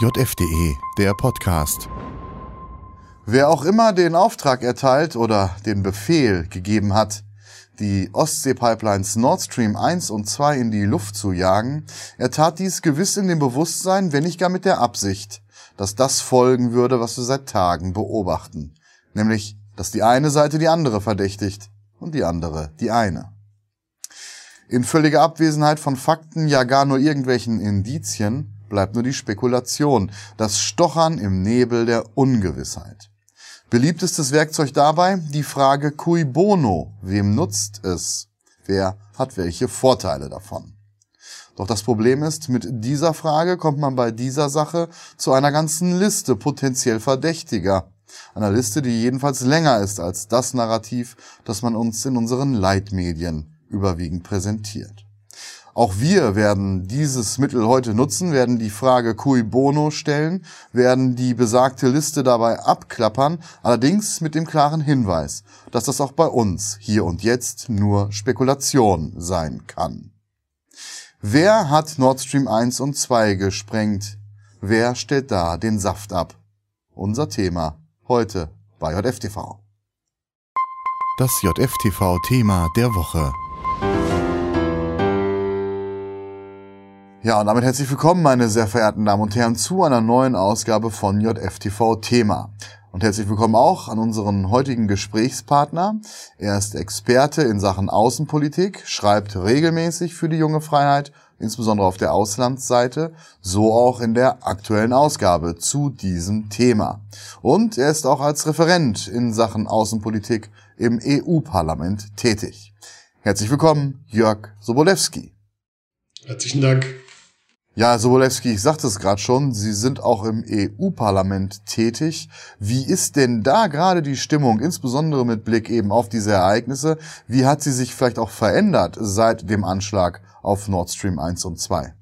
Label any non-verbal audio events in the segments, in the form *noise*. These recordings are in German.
JFDE, der Podcast. Wer auch immer den Auftrag erteilt oder den Befehl gegeben hat, die Ostsee-Pipelines Nord Stream 1 und 2 in die Luft zu jagen, er tat dies gewiss in dem Bewusstsein, wenn nicht gar mit der Absicht, dass das folgen würde, was wir seit Tagen beobachten. Nämlich, dass die eine Seite die andere verdächtigt und die andere die eine. In völliger Abwesenheit von Fakten, ja gar nur irgendwelchen Indizien, bleibt nur die Spekulation, das Stochern im Nebel der Ungewissheit. Beliebtestes Werkzeug dabei die Frage cui bono, wem nutzt es? Wer hat welche Vorteile davon? Doch das Problem ist, mit dieser Frage kommt man bei dieser Sache zu einer ganzen Liste potenziell Verdächtiger. Einer Liste, die jedenfalls länger ist als das Narrativ, das man uns in unseren Leitmedien überwiegend präsentiert. Auch wir werden dieses Mittel heute nutzen, werden die Frage cui bono stellen, werden die besagte Liste dabei abklappern, allerdings mit dem klaren Hinweis, dass das auch bei uns hier und jetzt nur Spekulation sein kann. Wer hat Nord Stream 1 und 2 gesprengt? Wer stellt da den Saft ab? Unser Thema heute bei JFTV. Das JFTV-Thema der Woche. Ja, und damit herzlich willkommen, meine sehr verehrten Damen und Herren, zu einer neuen Ausgabe von JFTV Thema. Und herzlich willkommen auch an unseren heutigen Gesprächspartner. Er ist Experte in Sachen Außenpolitik, schreibt regelmäßig für die junge Freiheit, insbesondere auf der Auslandsseite, so auch in der aktuellen Ausgabe zu diesem Thema. Und er ist auch als Referent in Sachen Außenpolitik im EU-Parlament tätig. Herzlich willkommen, Jörg Sobolewski. Herzlichen Dank. Ja, Sobolewski, ich sagte es gerade schon, Sie sind auch im EU-Parlament tätig. Wie ist denn da gerade die Stimmung, insbesondere mit Blick eben auf diese Ereignisse? Wie hat sie sich vielleicht auch verändert seit dem Anschlag auf Nord Stream 1 und 2?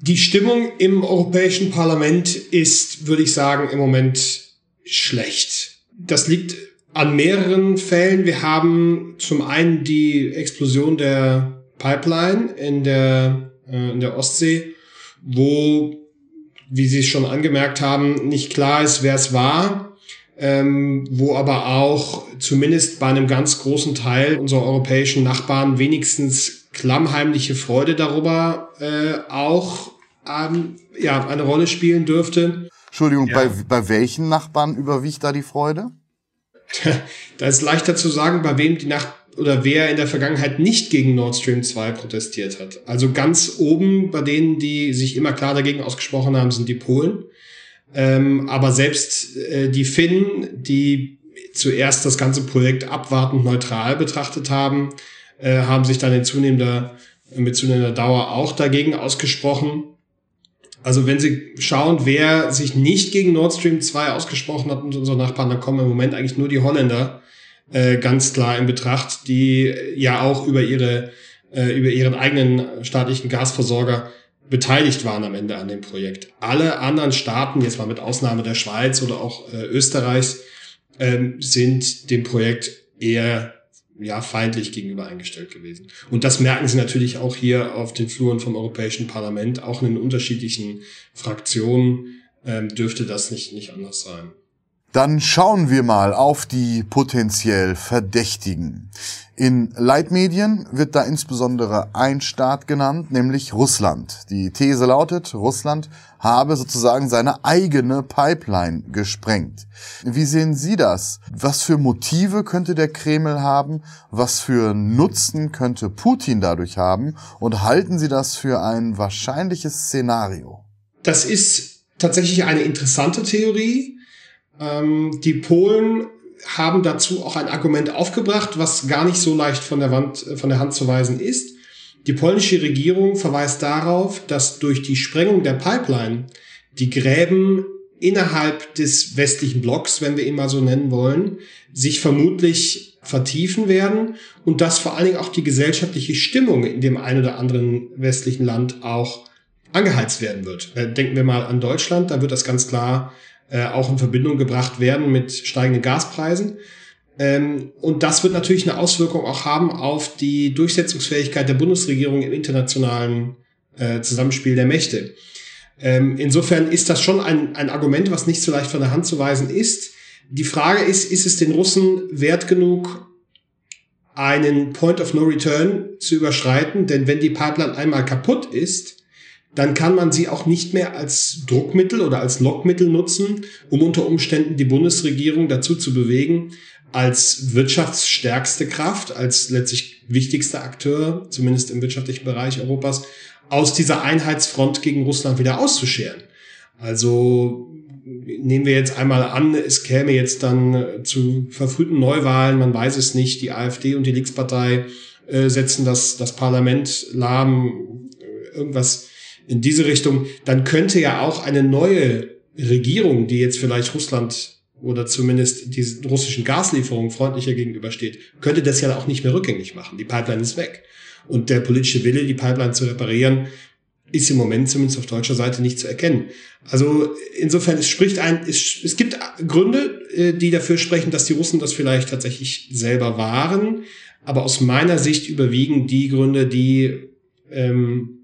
Die Stimmung im Europäischen Parlament ist, würde ich sagen, im Moment schlecht. Das liegt an mehreren Fällen. Wir haben zum einen die Explosion der Pipeline in der, äh, in der Ostsee wo, wie Sie schon angemerkt haben, nicht klar ist, wer es war, ähm, wo aber auch zumindest bei einem ganz großen Teil unserer europäischen Nachbarn wenigstens klammheimliche Freude darüber äh, auch ähm, ja, eine Rolle spielen dürfte. Entschuldigung, ja. bei, bei welchen Nachbarn überwiegt da die Freude? *laughs* da ist leichter zu sagen, bei wem die Nach oder wer in der Vergangenheit nicht gegen Nord Stream 2 protestiert hat. Also ganz oben bei denen, die sich immer klar dagegen ausgesprochen haben, sind die Polen. Ähm, aber selbst äh, die Finnen, die zuerst das ganze Projekt abwartend neutral betrachtet haben, äh, haben sich dann in zunehmender, mit zunehmender Dauer auch dagegen ausgesprochen. Also wenn Sie schauen, wer sich nicht gegen Nord Stream 2 ausgesprochen hat und unsere Nachbarn, dann kommen im Moment eigentlich nur die Holländer äh, ganz klar in Betracht, die ja auch über ihre äh, über ihren eigenen staatlichen Gasversorger beteiligt waren am Ende an dem Projekt. Alle anderen Staaten, jetzt mal mit Ausnahme der Schweiz oder auch äh, Österreichs, ähm, sind dem Projekt eher ja, feindlich gegenüber eingestellt gewesen. Und das merken Sie natürlich auch hier auf den Fluren vom Europäischen Parlament, auch in den unterschiedlichen Fraktionen ähm, dürfte das nicht, nicht anders sein. Dann schauen wir mal auf die potenziell Verdächtigen. In Leitmedien wird da insbesondere ein Staat genannt, nämlich Russland. Die These lautet, Russland habe sozusagen seine eigene Pipeline gesprengt. Wie sehen Sie das? Was für Motive könnte der Kreml haben? Was für Nutzen könnte Putin dadurch haben? Und halten Sie das für ein wahrscheinliches Szenario? Das ist tatsächlich eine interessante Theorie ähm, die Polen haben dazu auch ein Argument aufgebracht, was gar nicht so leicht von der, Wand, äh, von der Hand zu weisen ist. Die polnische Regierung verweist darauf, dass durch die Sprengung der Pipeline die Gräben innerhalb des westlichen Blocks, wenn wir ihn mal so nennen wollen, sich vermutlich vertiefen werden und dass vor allen Dingen auch die gesellschaftliche Stimmung in dem einen oder anderen westlichen Land auch angeheizt werden wird. Äh, denken wir mal an Deutschland, da wird das ganz klar äh, auch in Verbindung gebracht werden mit steigenden Gaspreisen. Ähm, und das wird natürlich eine Auswirkung auch haben auf die Durchsetzungsfähigkeit der Bundesregierung im internationalen äh, Zusammenspiel der Mächte. Ähm, insofern ist das schon ein, ein Argument, was nicht so leicht von der Hand zu weisen ist. Die Frage ist, ist es den Russen wert genug, einen Point of No Return zu überschreiten? Denn wenn die Pipeline einmal kaputt ist, dann kann man sie auch nicht mehr als Druckmittel oder als Lockmittel nutzen, um unter Umständen die Bundesregierung dazu zu bewegen, als wirtschaftsstärkste Kraft, als letztlich wichtigster Akteur, zumindest im wirtschaftlichen Bereich Europas, aus dieser Einheitsfront gegen Russland wieder auszuscheren. Also nehmen wir jetzt einmal an, es käme jetzt dann zu verfrühten Neuwahlen, man weiß es nicht, die AfD und die Linkspartei äh, setzen das, das Parlament lahm, irgendwas in diese Richtung, dann könnte ja auch eine neue Regierung, die jetzt vielleicht Russland oder zumindest diesen russischen Gaslieferungen freundlicher gegenübersteht, könnte das ja auch nicht mehr rückgängig machen. Die Pipeline ist weg. Und der politische Wille, die Pipeline zu reparieren, ist im Moment zumindest auf deutscher Seite nicht zu erkennen. Also insofern, es spricht ein, es, es gibt Gründe, äh, die dafür sprechen, dass die Russen das vielleicht tatsächlich selber waren. Aber aus meiner Sicht überwiegen die Gründe, die ähm,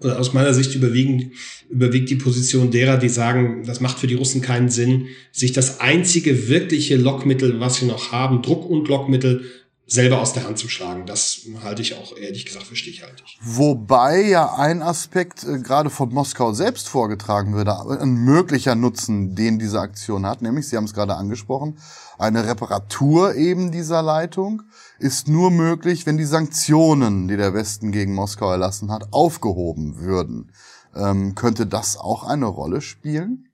aus meiner Sicht überwiegen, überwiegt die Position derer, die sagen, das macht für die Russen keinen Sinn, sich das einzige wirkliche Lockmittel, was sie noch haben, Druck- und Lockmittel, selber aus der Hand zu schlagen. Das halte ich auch ehrlich gesagt für stichhaltig. Wobei ja ein Aspekt äh, gerade von Moskau selbst vorgetragen würde, ein möglicher Nutzen, den diese Aktion hat, nämlich, Sie haben es gerade angesprochen, eine Reparatur eben dieser Leitung ist nur möglich, wenn die Sanktionen, die der Westen gegen Moskau erlassen hat, aufgehoben würden. Ähm, könnte das auch eine Rolle spielen?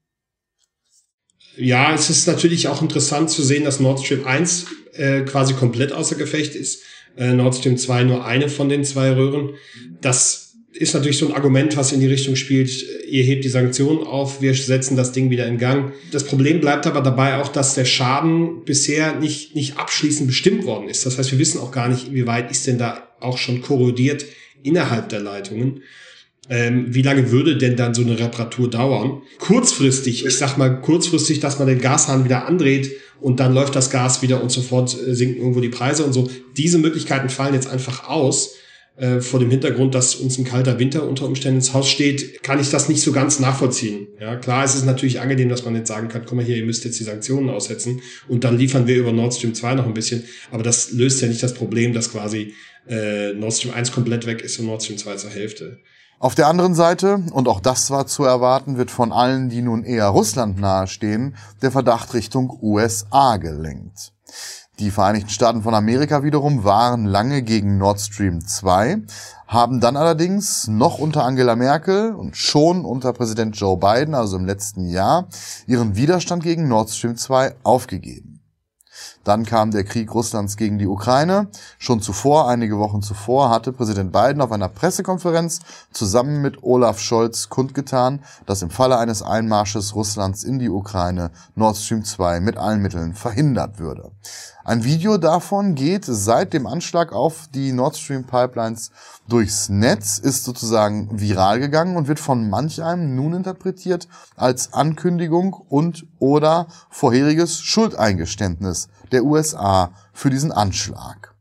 Ja, es ist natürlich auch interessant zu sehen, dass Nord Stream 1 äh, quasi komplett außer Gefecht ist. Äh, Nord Stream 2 nur eine von den zwei Röhren. Das ist natürlich so ein Argument, was in die Richtung spielt, ihr hebt die Sanktionen auf, wir setzen das Ding wieder in Gang. Das Problem bleibt aber dabei auch, dass der Schaden bisher nicht, nicht abschließend bestimmt worden ist. Das heißt, wir wissen auch gar nicht, inwieweit ist denn da auch schon korrodiert innerhalb der Leitungen. Ähm, wie lange würde denn dann so eine Reparatur dauern? Kurzfristig, ich sag mal kurzfristig, dass man den Gashahn wieder andreht und dann läuft das Gas wieder und sofort äh, sinken irgendwo die Preise und so. Diese Möglichkeiten fallen jetzt einfach aus. Äh, vor dem Hintergrund, dass uns ein kalter Winter unter Umständen ins Haus steht, kann ich das nicht so ganz nachvollziehen. Ja, klar, es ist natürlich angenehm, dass man jetzt sagen kann, guck mal hier, ihr müsst jetzt die Sanktionen aussetzen und dann liefern wir über Nord Stream 2 noch ein bisschen. Aber das löst ja nicht das Problem, dass quasi äh, Nord Stream 1 komplett weg ist und Nord Stream 2 zur Hälfte. Auf der anderen Seite, und auch das war zu erwarten, wird von allen, die nun eher Russland nahestehen, der Verdacht Richtung USA gelenkt. Die Vereinigten Staaten von Amerika wiederum waren lange gegen Nord Stream 2, haben dann allerdings noch unter Angela Merkel und schon unter Präsident Joe Biden, also im letzten Jahr, ihren Widerstand gegen Nord Stream 2 aufgegeben. Dann kam der Krieg Russlands gegen die Ukraine. Schon zuvor, einige Wochen zuvor, hatte Präsident Biden auf einer Pressekonferenz zusammen mit Olaf Scholz kundgetan, dass im Falle eines Einmarsches Russlands in die Ukraine Nord Stream 2 mit allen Mitteln verhindert würde. Ein Video davon geht seit dem Anschlag auf die Nord Stream Pipelines durchs Netz, ist sozusagen viral gegangen und wird von manch einem nun interpretiert als Ankündigung und oder vorheriges Schuldeingeständnis der USA für diesen Anschlag.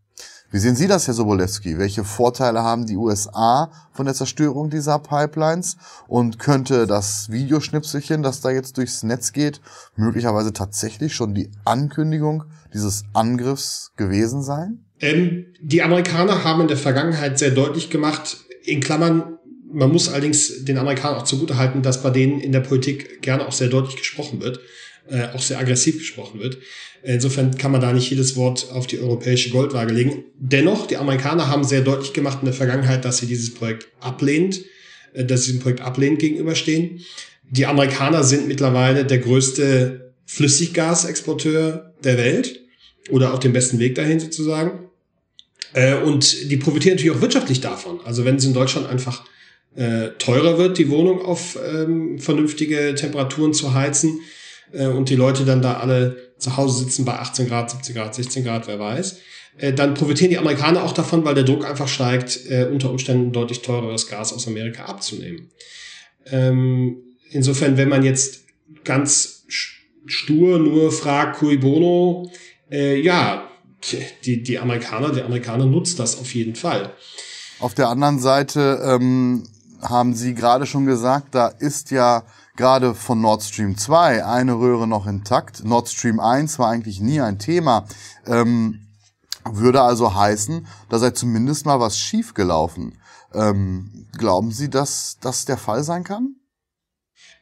Wie sehen Sie das, Herr Sobolewski? Welche Vorteile haben die USA von der Zerstörung dieser Pipelines? Und könnte das Videoschnipselchen, das da jetzt durchs Netz geht, möglicherweise tatsächlich schon die Ankündigung dieses Angriffs gewesen sein? Ähm, die Amerikaner haben in der Vergangenheit sehr deutlich gemacht, in Klammern, man muss allerdings den Amerikanern auch zugutehalten, dass bei denen in der Politik gerne auch sehr deutlich gesprochen wird, äh, auch sehr aggressiv gesprochen wird. Insofern kann man da nicht jedes Wort auf die europäische Goldwaage legen. Dennoch, die Amerikaner haben sehr deutlich gemacht in der Vergangenheit, dass sie dieses Projekt ablehnt, äh, dass sie diesem Projekt ablehnend gegenüberstehen. Die Amerikaner sind mittlerweile der größte Flüssiggasexporteur der Welt oder auf dem besten Weg dahin sozusagen. Äh, und die profitieren natürlich auch wirtschaftlich davon. Also wenn es in Deutschland einfach äh, teurer wird, die Wohnung auf ähm, vernünftige Temperaturen zu heizen, äh, und die Leute dann da alle zu Hause sitzen bei 18 Grad, 17 Grad, 16 Grad, wer weiß, äh, dann profitieren die Amerikaner auch davon, weil der Druck einfach steigt, äh, unter Umständen deutlich teureres Gas aus Amerika abzunehmen. Ähm, insofern, wenn man jetzt ganz stur nur fragt, cui bono, äh, ja, die, die Amerikaner, die Amerikaner nutzt das auf jeden Fall. Auf der anderen Seite ähm, haben Sie gerade schon gesagt, da ist ja gerade von Nord Stream 2 eine Röhre noch intakt. Nord Stream 1 war eigentlich nie ein Thema. Ähm, würde also heißen, da sei zumindest mal was schiefgelaufen. Ähm, glauben Sie, dass das der Fall sein kann?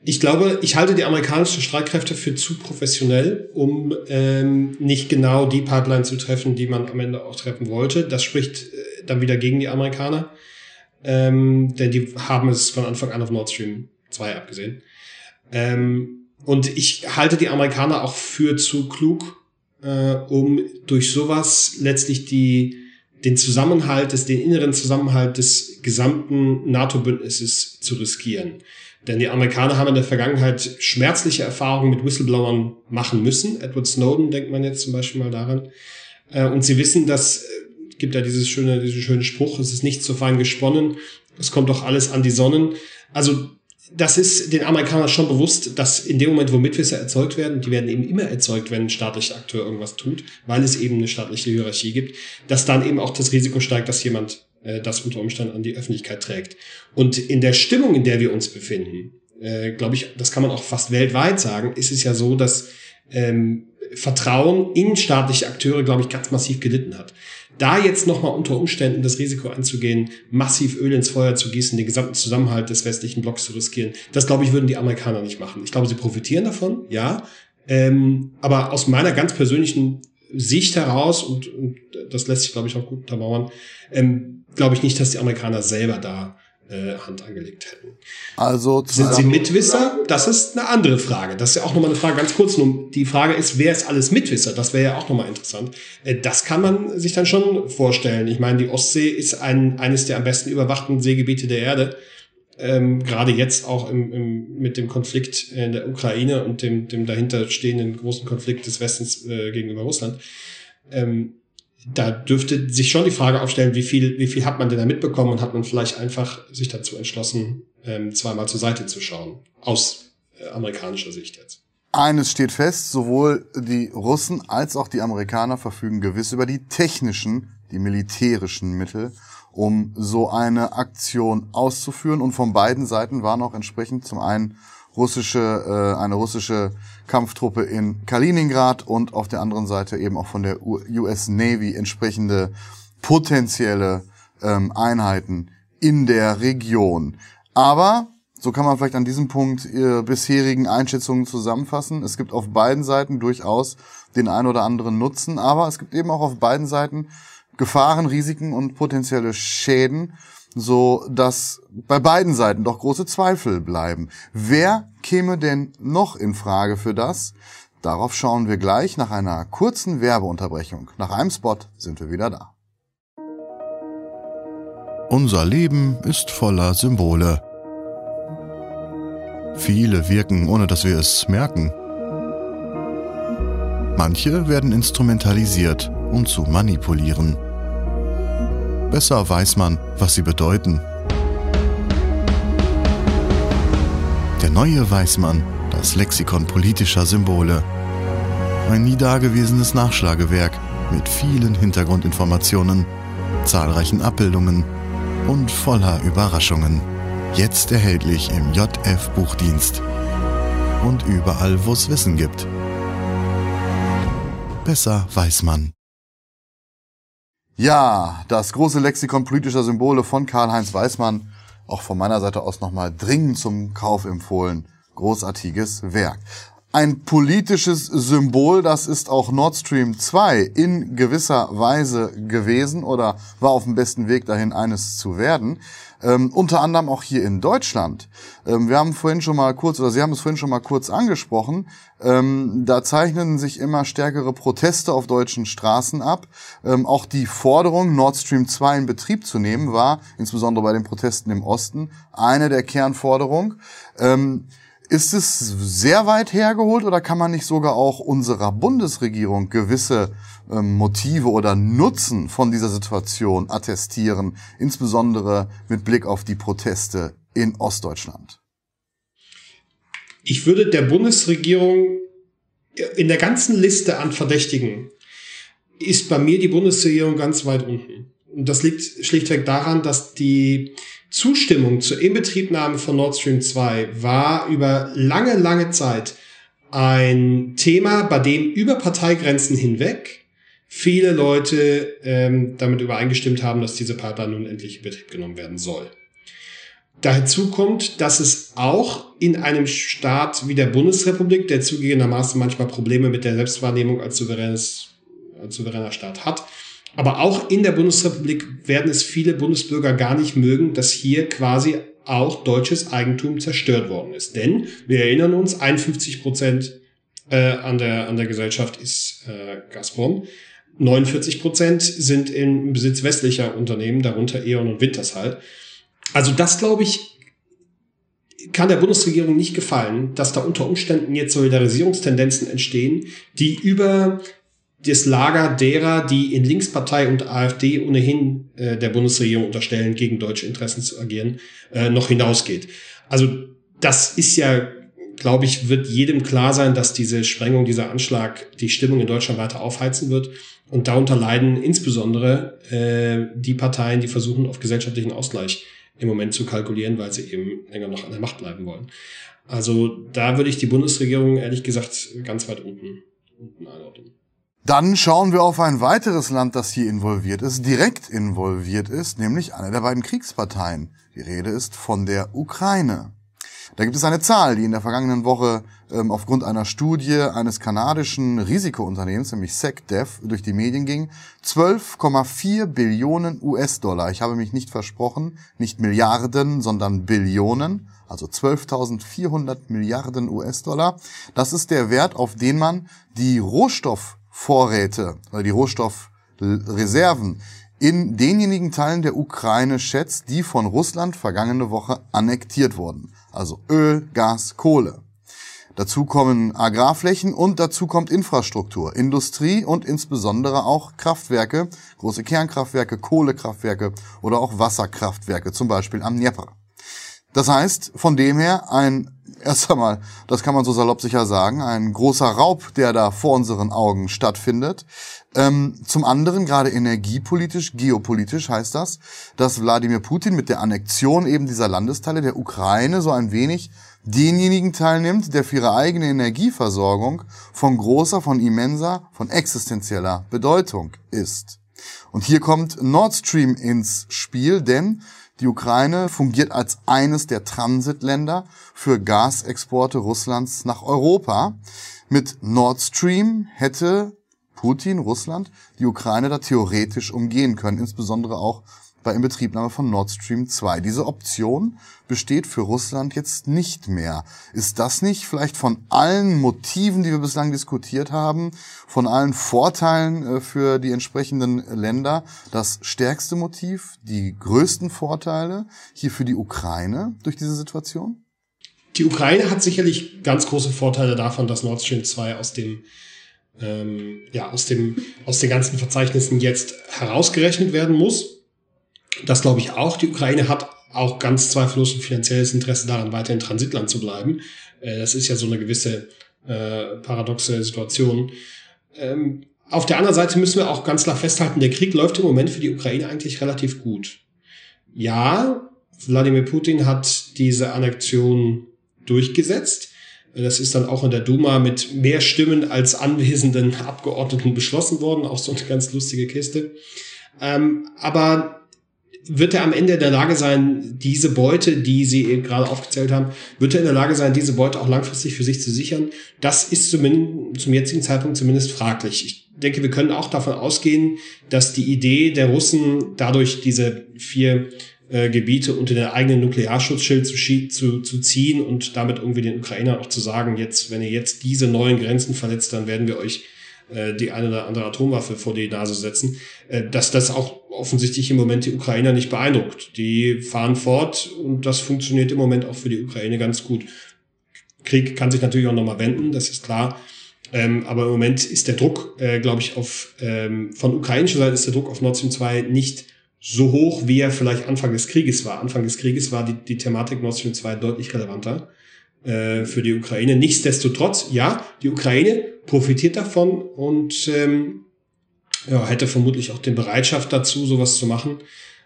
Ich glaube, ich halte die amerikanischen Streitkräfte für zu professionell, um ähm, nicht genau die Pipeline zu treffen, die man am Ende auch treffen wollte. Das spricht äh, dann wieder gegen die Amerikaner, ähm, denn die haben es von Anfang an auf Nord Stream 2 abgesehen. Ähm, und ich halte die Amerikaner auch für zu klug, äh, um durch sowas letztlich die den Zusammenhalt des, den inneren Zusammenhalt des gesamten NATO-Bündnisses zu riskieren. Denn die Amerikaner haben in der Vergangenheit schmerzliche Erfahrungen mit Whistleblowern machen müssen. Edward Snowden denkt man jetzt zum Beispiel mal daran. Äh, und sie wissen, dass, äh, gibt ja dieses schöne, diesen schönen Spruch, es ist nicht so fein gesponnen, es kommt doch alles an die Sonnen. Also, das ist den Amerikanern schon bewusst, dass in dem Moment, wo Mitwisser erzeugt werden, die werden eben immer erzeugt, wenn ein staatlicher Akteur irgendwas tut, weil es eben eine staatliche Hierarchie gibt, dass dann eben auch das Risiko steigt, dass jemand äh, das unter Umständen an die Öffentlichkeit trägt. Und in der Stimmung, in der wir uns befinden, äh, glaube ich, das kann man auch fast weltweit sagen, ist es ja so, dass ähm, Vertrauen in staatliche Akteure, glaube ich, ganz massiv gelitten hat. Da jetzt nochmal unter Umständen das Risiko einzugehen, massiv Öl ins Feuer zu gießen, den gesamten Zusammenhalt des westlichen Blocks zu riskieren, das glaube ich, würden die Amerikaner nicht machen. Ich glaube, sie profitieren davon, ja. Ähm, aber aus meiner ganz persönlichen Sicht heraus, und, und das lässt sich, glaube ich, auch gut untermauern, ähm, glaube ich nicht, dass die Amerikaner selber da äh, Hand angelegt hätten. Also sind sie Mitwisser? Das ist eine andere Frage. Das ist ja auch nochmal eine Frage ganz kurz. Nur die Frage ist, wer ist alles Mitwisser? Das wäre ja auch nochmal interessant. Äh, das kann man sich dann schon vorstellen. Ich meine, die Ostsee ist ein, eines der am besten überwachten Seegebiete der Erde. Ähm, gerade jetzt auch im, im, mit dem Konflikt in der Ukraine und dem, dem dahinter stehenden großen Konflikt des Westens äh, gegenüber Russland. Ähm, da dürfte sich schon die Frage aufstellen, wie viel, wie viel hat man denn da mitbekommen und hat man vielleicht einfach sich dazu entschlossen, ähm, zweimal zur Seite zu schauen. Aus äh, amerikanischer Sicht jetzt. Eines steht fest, sowohl die Russen als auch die Amerikaner verfügen gewiss über die technischen, die militärischen Mittel, um so eine Aktion auszuführen. Und von beiden Seiten waren auch entsprechend zum einen russische, äh, eine russische Kampftruppe in Kaliningrad und auf der anderen Seite eben auch von der US Navy entsprechende potenzielle ähm, Einheiten in der Region. Aber so kann man vielleicht an diesem Punkt ihre bisherigen Einschätzungen zusammenfassen. Es gibt auf beiden Seiten durchaus den ein oder anderen Nutzen, aber es gibt eben auch auf beiden Seiten Gefahren, Risiken und potenzielle Schäden so dass bei beiden Seiten doch große Zweifel bleiben. Wer käme denn noch in Frage für das? Darauf schauen wir gleich nach einer kurzen Werbeunterbrechung. Nach einem Spot sind wir wieder da. Unser Leben ist voller Symbole. Viele wirken, ohne dass wir es merken. Manche werden instrumentalisiert, um zu manipulieren. Besser weiß man, was sie bedeuten. Der neue Weißmann, das Lexikon politischer Symbole. Ein nie dagewesenes Nachschlagewerk mit vielen Hintergrundinformationen, zahlreichen Abbildungen und voller Überraschungen. Jetzt erhältlich im JF Buchdienst und überall, wo es Wissen gibt. Besser weiß man. Ja, das große Lexikon politischer Symbole von Karl-Heinz Weismann, auch von meiner Seite aus nochmal dringend zum Kauf empfohlen. Großartiges Werk. Ein politisches Symbol, das ist auch Nord Stream 2 in gewisser Weise gewesen oder war auf dem besten Weg dahin, eines zu werden. Ähm, unter anderem auch hier in Deutschland. Ähm, wir haben vorhin schon mal kurz, oder Sie haben es vorhin schon mal kurz angesprochen, ähm, da zeichnen sich immer stärkere Proteste auf deutschen Straßen ab. Ähm, auch die Forderung, Nord Stream 2 in Betrieb zu nehmen, war, insbesondere bei den Protesten im Osten, eine der Kernforderungen. Ähm, ist es sehr weit hergeholt oder kann man nicht sogar auch unserer Bundesregierung gewisse ähm, Motive oder Nutzen von dieser Situation attestieren, insbesondere mit Blick auf die Proteste in Ostdeutschland? Ich würde der Bundesregierung in der ganzen Liste an Verdächtigen ist bei mir die Bundesregierung ganz weit unten. Und das liegt schlichtweg daran, dass die Zustimmung zur Inbetriebnahme von Nord Stream 2 war über lange, lange Zeit ein Thema, bei dem über Parteigrenzen hinweg viele Leute ähm, damit übereingestimmt haben, dass diese Pipeline nun endlich in Betrieb genommen werden soll. Dazu kommt, dass es auch in einem Staat wie der Bundesrepublik, der zugegebenermaßen manchmal Probleme mit der Selbstwahrnehmung als, souveränes, als souveräner Staat hat, aber auch in der Bundesrepublik werden es viele Bundesbürger gar nicht mögen, dass hier quasi auch deutsches Eigentum zerstört worden ist. Denn wir erinnern uns, 51 Prozent äh, an, der, an der Gesellschaft ist äh, Gazprom. 49 Prozent sind im Besitz westlicher Unternehmen, darunter E.ON und Wintershall. Also das, glaube ich, kann der Bundesregierung nicht gefallen, dass da unter Umständen jetzt Solidarisierungstendenzen entstehen, die über das Lager derer, die in Linkspartei und AfD ohnehin äh, der Bundesregierung unterstellen, gegen deutsche Interessen zu agieren, äh, noch hinausgeht. Also das ist ja, glaube ich, wird jedem klar sein, dass diese Sprengung, dieser Anschlag die Stimmung in Deutschland weiter aufheizen wird. Und darunter leiden insbesondere äh, die Parteien, die versuchen, auf gesellschaftlichen Ausgleich im Moment zu kalkulieren, weil sie eben länger noch an der Macht bleiben wollen. Also da würde ich die Bundesregierung ehrlich gesagt ganz weit unten, unten einordnen. Dann schauen wir auf ein weiteres Land, das hier involviert ist, direkt involviert ist, nämlich eine der beiden Kriegsparteien. Die Rede ist von der Ukraine. Da gibt es eine Zahl, die in der vergangenen Woche ähm, aufgrund einer Studie eines kanadischen Risikounternehmens, nämlich SecDev, durch die Medien ging. 12,4 Billionen US-Dollar. Ich habe mich nicht versprochen, nicht Milliarden, sondern Billionen. Also 12.400 Milliarden US-Dollar. Das ist der Wert, auf den man die Rohstoff Vorräte oder die Rohstoffreserven in denjenigen Teilen der Ukraine schätzt, die von Russland vergangene Woche annektiert wurden. Also Öl, Gas, Kohle. Dazu kommen Agrarflächen und dazu kommt Infrastruktur, Industrie und insbesondere auch Kraftwerke, große Kernkraftwerke, Kohlekraftwerke oder auch Wasserkraftwerke, zum Beispiel am Dnieper. Das heißt, von dem her ein erst einmal, das kann man so salopp sicher sagen, ein großer Raub, der da vor unseren Augen stattfindet. Ähm, zum anderen, gerade energiepolitisch, geopolitisch heißt das, dass Wladimir Putin mit der Annexion eben dieser Landesteile der Ukraine so ein wenig denjenigen teilnimmt, der für ihre eigene Energieversorgung von großer, von immenser, von existenzieller Bedeutung ist. Und hier kommt Nord Stream ins Spiel, denn die Ukraine fungiert als eines der Transitländer für Gasexporte Russlands nach Europa. Mit Nord Stream hätte Putin, Russland, die Ukraine da theoretisch umgehen können, insbesondere auch bei Inbetriebnahme von Nord Stream 2. Diese Option besteht für Russland jetzt nicht mehr. Ist das nicht vielleicht von allen Motiven, die wir bislang diskutiert haben, von allen Vorteilen äh, für die entsprechenden Länder das stärkste Motiv, die größten Vorteile hier für die Ukraine durch diese Situation? Die Ukraine hat sicherlich ganz große Vorteile davon, dass Nord Stream 2 aus dem ähm, ja, aus, dem, aus den ganzen Verzeichnissen jetzt herausgerechnet werden muss. Das glaube ich auch. Die Ukraine hat auch ganz zweifellos ein finanzielles Interesse daran, weiter in Transitland zu bleiben. Äh, das ist ja so eine gewisse äh, paradoxe Situation. Ähm, auf der anderen Seite müssen wir auch ganz klar festhalten, der Krieg läuft im Moment für die Ukraine eigentlich relativ gut. Ja, Wladimir Putin hat diese Annexion durchgesetzt. Das ist dann auch in der Duma mit mehr Stimmen als anwesenden Abgeordneten beschlossen worden. Auch so eine ganz lustige Kiste. Ähm, aber wird er am Ende in der Lage sein, diese Beute, die Sie gerade aufgezählt haben, wird er in der Lage sein, diese Beute auch langfristig für sich zu sichern? Das ist zumindest zum jetzigen Zeitpunkt zumindest fraglich. Ich denke, wir können auch davon ausgehen, dass die Idee der Russen dadurch diese vier äh, Gebiete unter den eigenen Nuklearschutzschild zu, zu, zu ziehen und damit irgendwie den Ukrainern auch zu sagen, jetzt, wenn ihr jetzt diese neuen Grenzen verletzt, dann werden wir euch äh, die eine oder andere Atomwaffe vor die Nase setzen, äh, dass das auch offensichtlich im Moment die Ukrainer nicht beeindruckt. Die fahren fort und das funktioniert im Moment auch für die Ukraine ganz gut. Krieg kann sich natürlich auch nochmal wenden, das ist klar. Ähm, aber im Moment ist der Druck, äh, glaube ich, auf ähm, von ukrainischer Seite ist der Druck auf Nord Stream 2 nicht so hoch, wie er vielleicht Anfang des Krieges war. Anfang des Krieges war die, die Thematik Nord Stream 2 deutlich relevanter äh, für die Ukraine. Nichtsdestotrotz, ja, die Ukraine profitiert davon und ähm, ja, hätte vermutlich auch den Bereitschaft dazu, sowas zu machen.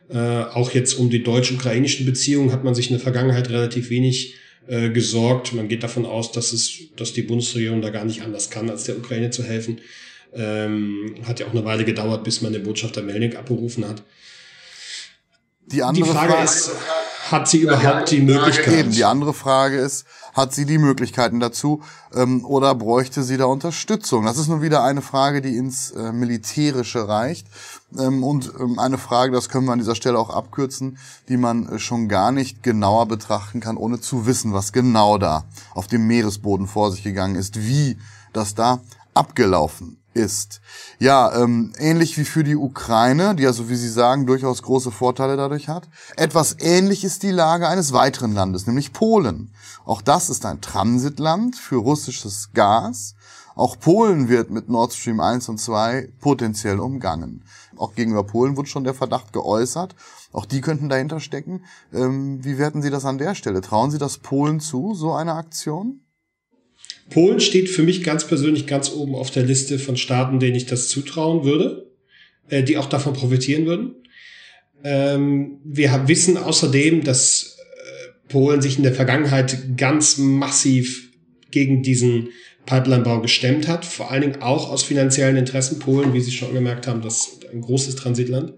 Äh, auch jetzt um die deutsch-ukrainischen Beziehungen hat man sich in der Vergangenheit relativ wenig äh, gesorgt. Man geht davon aus, dass es, dass die Bundesregierung da gar nicht anders kann, als der Ukraine zu helfen. Ähm, hat ja auch eine Weile gedauert, bis man den Botschafter Melnik abberufen hat. Die, andere die Frage, Frage ist, hat sie überhaupt die Möglichkeit? Eben, die andere Frage ist, hat sie die Möglichkeiten dazu ähm, oder bräuchte sie da Unterstützung? Das ist nun wieder eine Frage, die ins äh, Militärische reicht ähm, und ähm, eine Frage, das können wir an dieser Stelle auch abkürzen, die man äh, schon gar nicht genauer betrachten kann, ohne zu wissen, was genau da auf dem Meeresboden vor sich gegangen ist, wie das da abgelaufen ist. Ja, ähm, ähnlich wie für die Ukraine, die also, wie Sie sagen, durchaus große Vorteile dadurch hat. Etwas ähnlich ist die Lage eines weiteren Landes, nämlich Polen. Auch das ist ein Transitland für russisches Gas. Auch Polen wird mit Nord Stream 1 und 2 potenziell umgangen. Auch gegenüber Polen wurde schon der Verdacht geäußert. Auch die könnten dahinter stecken. Ähm, wie werten Sie das an der Stelle? Trauen Sie das Polen zu, so eine Aktion? Polen steht für mich ganz persönlich ganz oben auf der Liste von Staaten, denen ich das zutrauen würde, äh, die auch davon profitieren würden. Ähm, wir wissen außerdem, dass äh, Polen sich in der Vergangenheit ganz massiv gegen diesen Pipelinebau gestemmt hat, vor allen Dingen auch aus finanziellen Interessen. Polen, wie Sie schon gemerkt haben, das ist ein großes Transitland.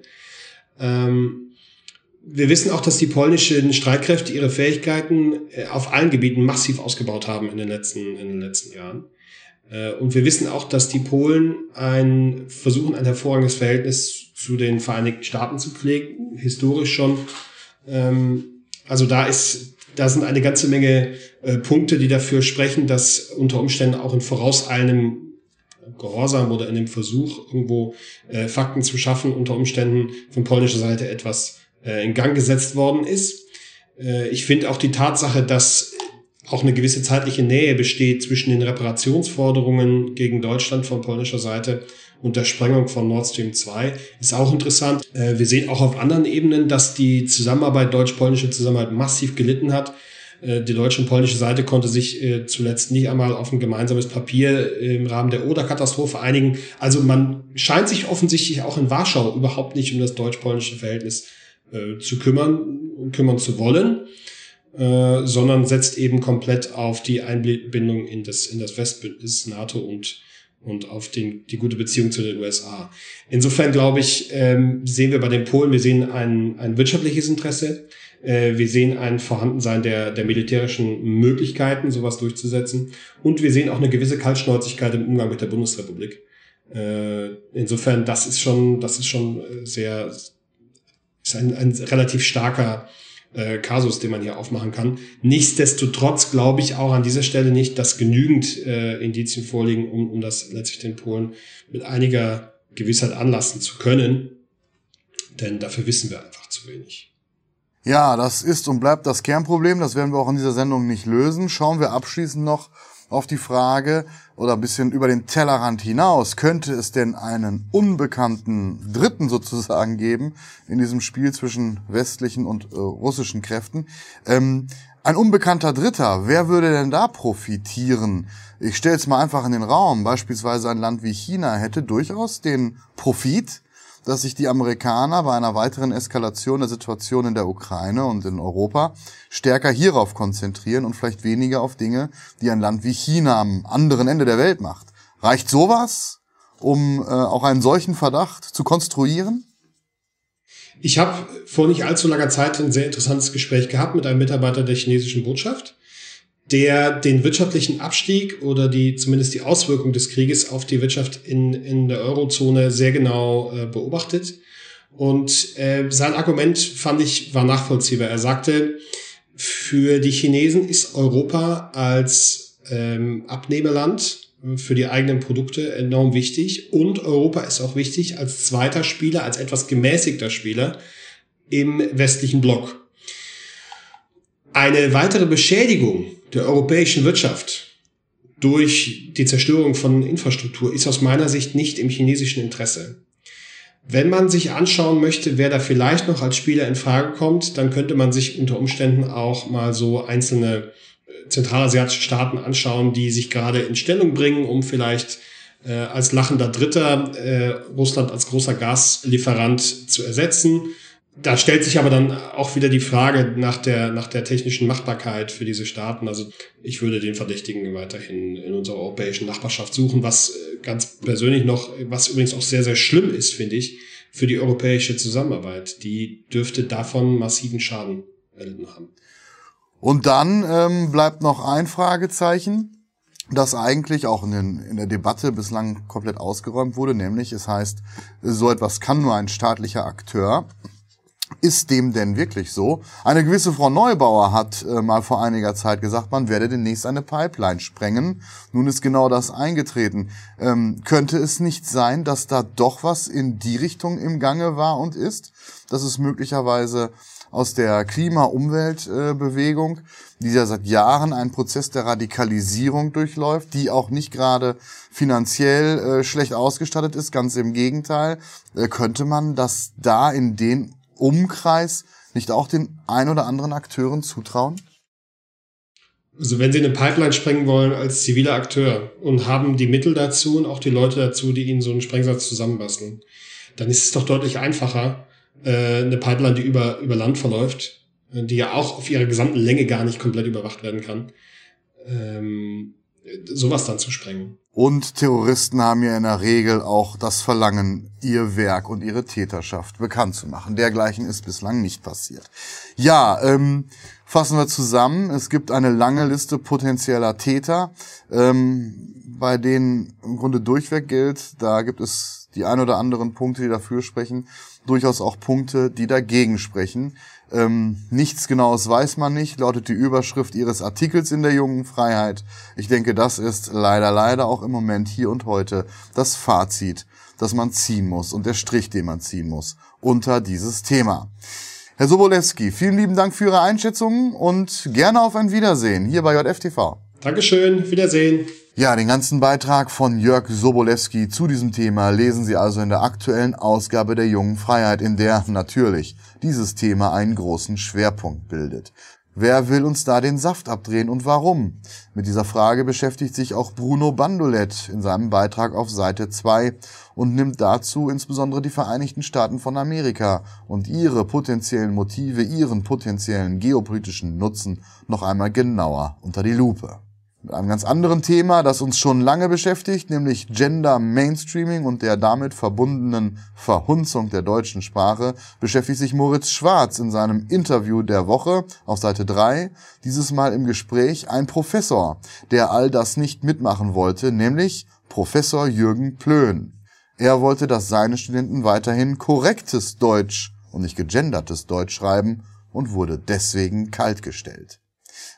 Ähm, wir wissen auch, dass die polnischen Streitkräfte ihre Fähigkeiten äh, auf allen Gebieten massiv ausgebaut haben in den letzten, in den letzten Jahren. Äh, und wir wissen auch, dass die Polen ein, versuchen, ein hervorragendes Verhältnis zu den Vereinigten Staaten zu pflegen, historisch schon. Ähm, also da ist, da sind eine ganze Menge äh, Punkte, die dafür sprechen, dass unter Umständen auch in vorauseilendem Gehorsam oder in dem Versuch, irgendwo Fakten zu schaffen, unter Umständen von polnischer Seite etwas äh, in Gang gesetzt worden ist. Äh, ich finde auch die Tatsache, dass auch eine gewisse zeitliche Nähe besteht zwischen den Reparationsforderungen gegen Deutschland von polnischer Seite und der Sprengung von Nord Stream 2 ist auch interessant. Äh, wir sehen auch auf anderen Ebenen, dass die Zusammenarbeit, deutsch-polnische Zusammenarbeit massiv gelitten hat. Die deutsche und polnische Seite konnte sich zuletzt nicht einmal auf ein gemeinsames Papier im Rahmen der Oder-Katastrophe einigen. Also man scheint sich offensichtlich auch in Warschau überhaupt nicht um das deutsch-polnische Verhältnis äh, zu kümmern, kümmern zu wollen, äh, sondern setzt eben komplett auf die Einbindung in das, in das Westbündnis NATO und und auf den, die gute Beziehung zu den USA. Insofern glaube ich, ähm, sehen wir bei den Polen, wir sehen ein, ein wirtschaftliches Interesse, äh, wir sehen ein Vorhandensein der, der militärischen Möglichkeiten, sowas durchzusetzen und wir sehen auch eine gewisse Kaltschnäuzigkeit im Umgang mit der Bundesrepublik. Äh, insofern, das ist schon, das ist schon sehr, ist ein, ein relativ starker äh, Kasus, den man hier aufmachen kann. Nichtsdestotrotz glaube ich auch an dieser Stelle nicht, dass genügend äh, Indizien vorliegen, um, um das letztlich den Polen mit einiger Gewissheit anlassen zu können. Denn dafür wissen wir einfach zu wenig. Ja, das ist und bleibt das Kernproblem. Das werden wir auch in dieser Sendung nicht lösen. Schauen wir abschließend noch auf die Frage oder ein bisschen über den Tellerrand hinaus. Könnte es denn einen unbekannten Dritten sozusagen geben in diesem Spiel zwischen westlichen und äh, russischen Kräften? Ähm, ein unbekannter Dritter, wer würde denn da profitieren? Ich stelle es mal einfach in den Raum. Beispielsweise ein Land wie China hätte durchaus den Profit, dass sich die Amerikaner bei einer weiteren Eskalation der Situation in der Ukraine und in Europa stärker hierauf konzentrieren und vielleicht weniger auf Dinge, die ein Land wie China am anderen Ende der Welt macht. Reicht sowas, um äh, auch einen solchen Verdacht zu konstruieren? Ich habe vor nicht allzu langer Zeit ein sehr interessantes Gespräch gehabt mit einem Mitarbeiter der chinesischen Botschaft der den wirtschaftlichen Abstieg oder die zumindest die Auswirkung des Krieges auf die Wirtschaft in, in der Eurozone sehr genau äh, beobachtet. Und äh, sein Argument fand ich war nachvollziehbar. Er sagte, für die Chinesen ist Europa als ähm, Abnehmerland für die eigenen Produkte enorm wichtig und Europa ist auch wichtig als zweiter Spieler, als etwas gemäßigter Spieler im westlichen Block. Eine weitere Beschädigung der europäischen Wirtschaft durch die Zerstörung von Infrastruktur ist aus meiner Sicht nicht im chinesischen Interesse. Wenn man sich anschauen möchte, wer da vielleicht noch als Spieler in Frage kommt, dann könnte man sich unter Umständen auch mal so einzelne äh, zentralasiatische Staaten anschauen, die sich gerade in Stellung bringen, um vielleicht äh, als lachender Dritter äh, Russland als großer Gaslieferant zu ersetzen. Da stellt sich aber dann auch wieder die Frage nach der, nach der technischen Machbarkeit für diese Staaten. Also ich würde den Verdächtigen weiterhin in unserer europäischen Nachbarschaft suchen, was äh, ganz persönlich noch, was übrigens auch sehr, sehr schlimm ist, finde ich, für die europäische Zusammenarbeit. Die dürfte davon massiven Schaden erlitten haben. Und dann ähm, bleibt noch ein Fragezeichen das eigentlich auch in, den, in, der Debatte bislang komplett ausgeräumt wurde, nämlich es heißt, so etwas kann nur ein staatlicher Akteur. Ist dem denn wirklich so? Eine gewisse Frau Neubauer hat äh, mal vor einiger Zeit gesagt, man werde demnächst eine Pipeline sprengen. Nun ist genau das eingetreten. Ähm, könnte es nicht sein, dass da doch was in die Richtung im Gange war und ist? Dass es möglicherweise aus der Klima-Umwelt-Bewegung, die ja seit Jahren einen Prozess der Radikalisierung durchläuft, die auch nicht gerade finanziell äh, schlecht ausgestattet ist, ganz im Gegenteil, äh, könnte man das da in den Umkreis nicht auch den ein oder anderen Akteuren zutrauen? Also wenn Sie eine Pipeline sprengen wollen als ziviler Akteur und haben die Mittel dazu und auch die Leute dazu, die Ihnen so einen Sprengsatz zusammenbasteln, dann ist es doch deutlich einfacher, äh, eine Pipeline, die über, über Land verläuft, äh, die ja auch auf ihrer gesamten Länge gar nicht komplett überwacht werden kann, ähm, sowas dann zu sprengen. Und Terroristen haben ja in der Regel auch das Verlangen, ihr Werk und ihre Täterschaft bekannt zu machen. Dergleichen ist bislang nicht passiert. Ja, ähm, fassen wir zusammen. Es gibt eine lange Liste potenzieller Täter, ähm, bei denen im Grunde durchweg gilt, da gibt es die ein oder anderen Punkte, die dafür sprechen, durchaus auch Punkte, die dagegen sprechen. Ähm, nichts Genaues weiß man nicht, lautet die Überschrift Ihres Artikels in der Jungen Freiheit. Ich denke, das ist leider, leider auch im Moment hier und heute das Fazit, das man ziehen muss und der Strich, den man ziehen muss unter dieses Thema. Herr Sobolewski, vielen lieben Dank für Ihre Einschätzungen und gerne auf ein Wiedersehen hier bei JFTV. Dankeschön, Wiedersehen. Ja, den ganzen Beitrag von Jörg Sobolewski zu diesem Thema lesen Sie also in der aktuellen Ausgabe der Jungen Freiheit, in der natürlich dieses Thema einen großen Schwerpunkt bildet. Wer will uns da den Saft abdrehen und warum? Mit dieser Frage beschäftigt sich auch Bruno Bandolet in seinem Beitrag auf Seite 2 und nimmt dazu insbesondere die Vereinigten Staaten von Amerika und ihre potenziellen Motive, ihren potenziellen geopolitischen Nutzen noch einmal genauer unter die Lupe. Mit einem ganz anderen Thema, das uns schon lange beschäftigt, nämlich Gender Mainstreaming und der damit verbundenen Verhunzung der deutschen Sprache, beschäftigt sich Moritz Schwarz in seinem Interview der Woche auf Seite 3, dieses Mal im Gespräch ein Professor, der all das nicht mitmachen wollte, nämlich Professor Jürgen Plön. Er wollte, dass seine Studenten weiterhin korrektes Deutsch und nicht gegendertes Deutsch schreiben und wurde deswegen kaltgestellt.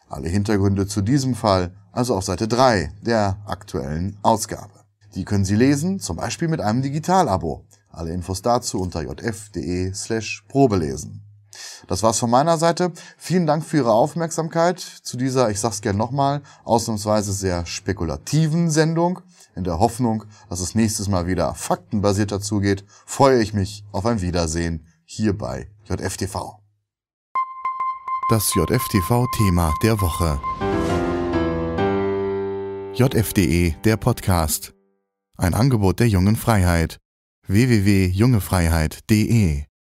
Alle Hintergründe zu diesem Fall also auf Seite 3 der aktuellen Ausgabe. Die können Sie lesen, zum Beispiel mit einem Digitalabo. Alle Infos dazu unter jf.de slash probelesen. Das war's von meiner Seite. Vielen Dank für Ihre Aufmerksamkeit zu dieser, ich sag's gern nochmal, ausnahmsweise sehr spekulativen Sendung. In der Hoffnung, dass es nächstes Mal wieder faktenbasierter zugeht, freue ich mich auf ein Wiedersehen hier bei JFTV. Das JFTV-Thema der Woche. JFDE, der Podcast. Ein Angebot der jungen Freiheit. www.jungefreiheit.de